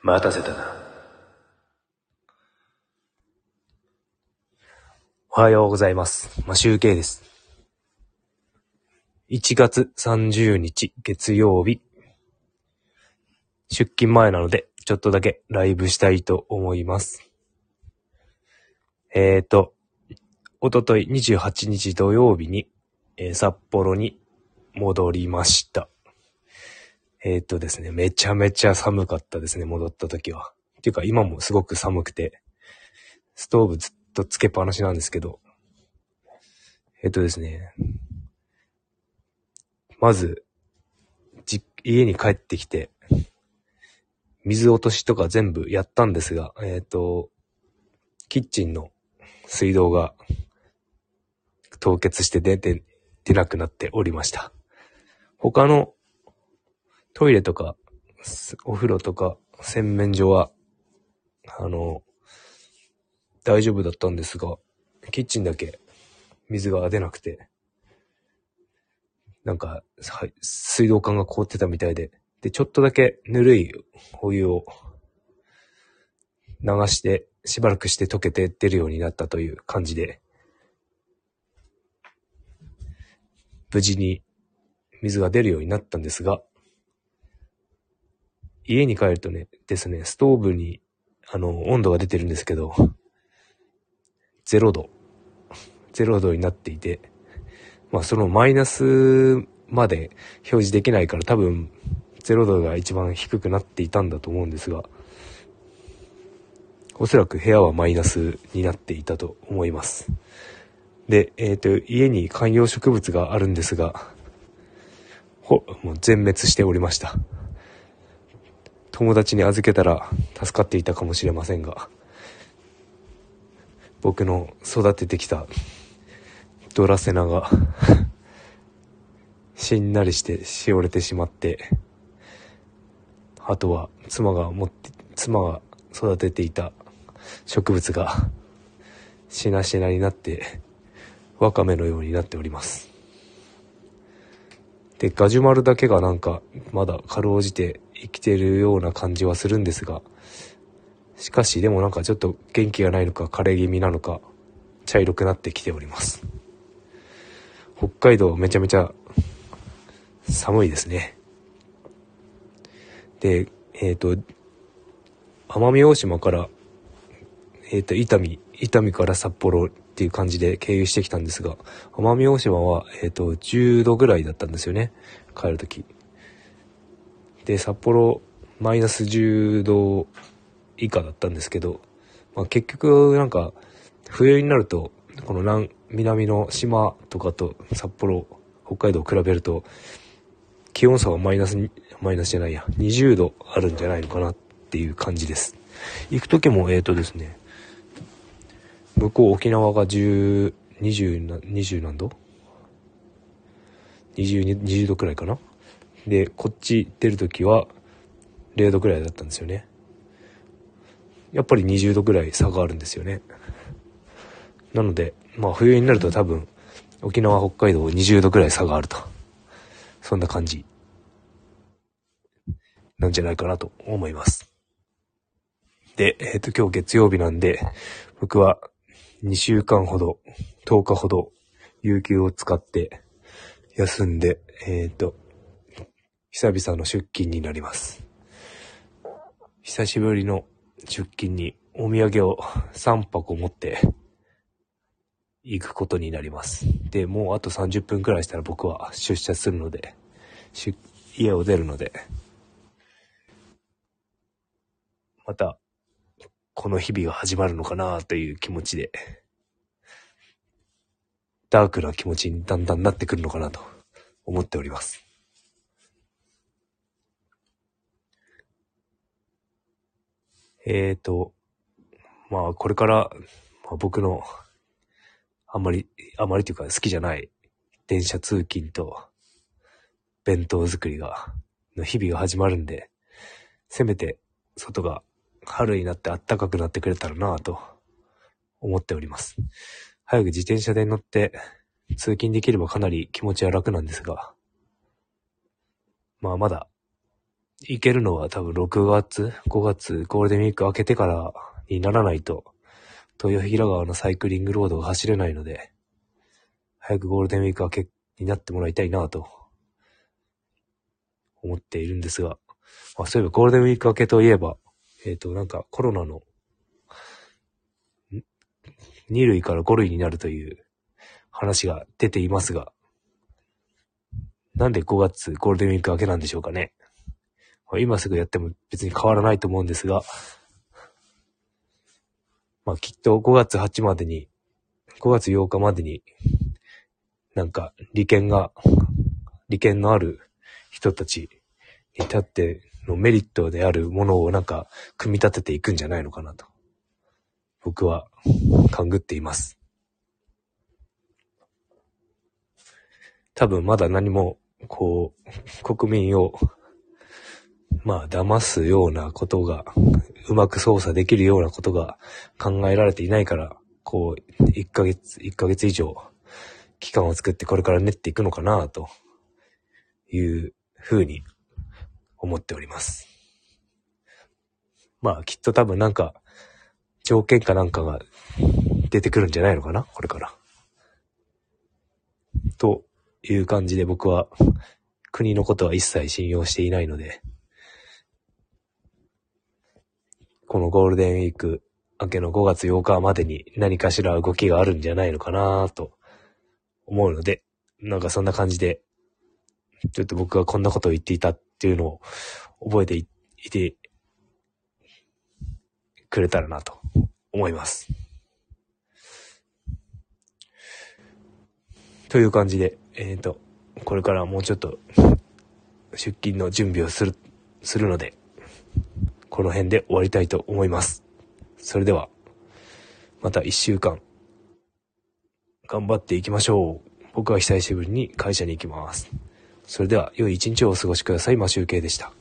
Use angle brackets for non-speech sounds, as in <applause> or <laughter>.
待たせたな。おはようございます。ま、集計です。1月30日月曜日。出勤前なので、ちょっとだけライブしたいと思います。えーと、おととい28日土曜日に、えー札幌に戻りました。えーとですね、めちゃめちゃ寒かったですね、戻った時は。っていうか今もすごく寒くて、ストーブずっとつけっぱなしなんですけど、えっ、とですね、まず、じ、家に帰ってきて、水落としとか全部やったんですが、えっ、と、キッチンの水道が凍結して出て、出なくなっておりました。他のトイレとか、お風呂とか、洗面所は、あの、大丈夫だったんですが、キッチンだけ水が出なくて、なんか、はい水道管が凍ってたみたいで、で、ちょっとだけぬるいお湯を流して、しばらくして溶けて出るようになったという感じで、無事に水が出るようになったんですが、家に帰るとね、ですね、ストーブに、あの、温度が出てるんですけど、0度、0度になっていて、まあそのマイナスまで表示できないから多分0度が一番低くなっていたんだと思うんですが、おそらく部屋はマイナスになっていたと思います。で、えっ、と、家に観葉植物があるんですが、ほ、もう全滅しておりました。友達に預けたら助かっていたかもしれませんが、僕の育ててきたドラセナが <laughs> しんなりしてしおれてしまって、あとは妻が持って、妻が育てていた植物がしなしなになって、ワカメのようになっております。で、ガジュマルだけがなんか、まだかろうじて生きてるような感じはするんですが、しかしでもなんかちょっと元気がないのか枯れ気味なのか、茶色くなってきております。北海道めちゃめちゃ寒いですね。で、えっ、と、奄美大島から、えっ、と、伊丹、伊丹から札幌っていう感じで経由してきたんですが、奄美大島は、えっ、と、10度ぐらいだったんですよね。帰るとき。で、札幌、マイナス10度以下だったんですけど、まあ、結局、なんか、冬になると、この南、南の島とかと札幌、北海道を比べると、気温差はマイナス、マイナスじゃないや、20度あるんじゃないのかなっていう感じです。行く時も、えーとですね、向こう沖縄が10 20, 20何度 ?20、20度くらいかな？で、こっち出る時は0度くらいだったんですよね。やっぱり20度くらい差があるんですよね。なので、まあ冬になると多分、沖縄、北海道20度くらい差があると。そんな感じ。なんじゃないかなと思います。で、えっ、と、今日月曜日なんで、僕は2週間ほど、10日ほど、有給を使って、休んで、えっ、と、久々の出勤になります。久しぶりの出勤にお土産を3箱持って行くことになります。で、もうあと30分くらいしたら僕は出社するので、家を出るので、また、この日々が始まるのかなという気持ちで、ダークな気持ちにだんだんなってくるのかなと思っております。えーと、まあこれから、まあ、僕のあんまり、あまりというか好きじゃない電車通勤と弁当作りが、の日々が始まるんで、せめて外が春になって暖かくなってくれたらなぁと思っております。早く自転車で乗って通勤できればかなり気持ちは楽なんですが、まあまだ行けるのは多分6月、5月、ゴールデンウィーク明けてからにならないと、豊平川のサイクリングロードが走れないので、早くゴールデンウィーク明けになってもらいたいなと、思っているんですが、あそういえばゴールデンウィーク明けといえば、えっ、と、なんかコロナの、2類から5類になるという話が出ていますが、なんで5月ゴールデンウィーク明けなんでしょうかね。今すぐやっても別に変わらないと思うんですが、まあきっと5月8までに、5月8日までに、なんか利権が、利権のある人たちに立ってのメリットであるものをなんか組み立てていくんじゃないのかなと。僕は勘ぐっています。多分まだ何もこう、国民を、まあ、騙すようなことが、うまく操作できるようなことが考えられていないから、こう、1ヶ月、1ヶ月以上、期間を作ってこれから練っていくのかな、というふうに思っております。まあ、きっと多分なんか、条件かなんかが出てくるんじゃないのかな？これから。という感じで僕は国のことは一切信用していないので、このゴールデンウィーク明けの5月8日までに何かしら動きがあるんじゃないのかなと思うので、なんかそんな感じで、ちょっと僕がこんなことを言っていたっていうのを覚えていてくれたらなと思います。という感じで、えっ、ー、と、これからもうちょっと出勤の準備をする、するので、この辺で終わりたいと思います。それでは、また一週間、頑張っていきましょう。僕は久しぶりに会社に行きます。それでは、良い一日をお過ごしください。マシュウケイでした。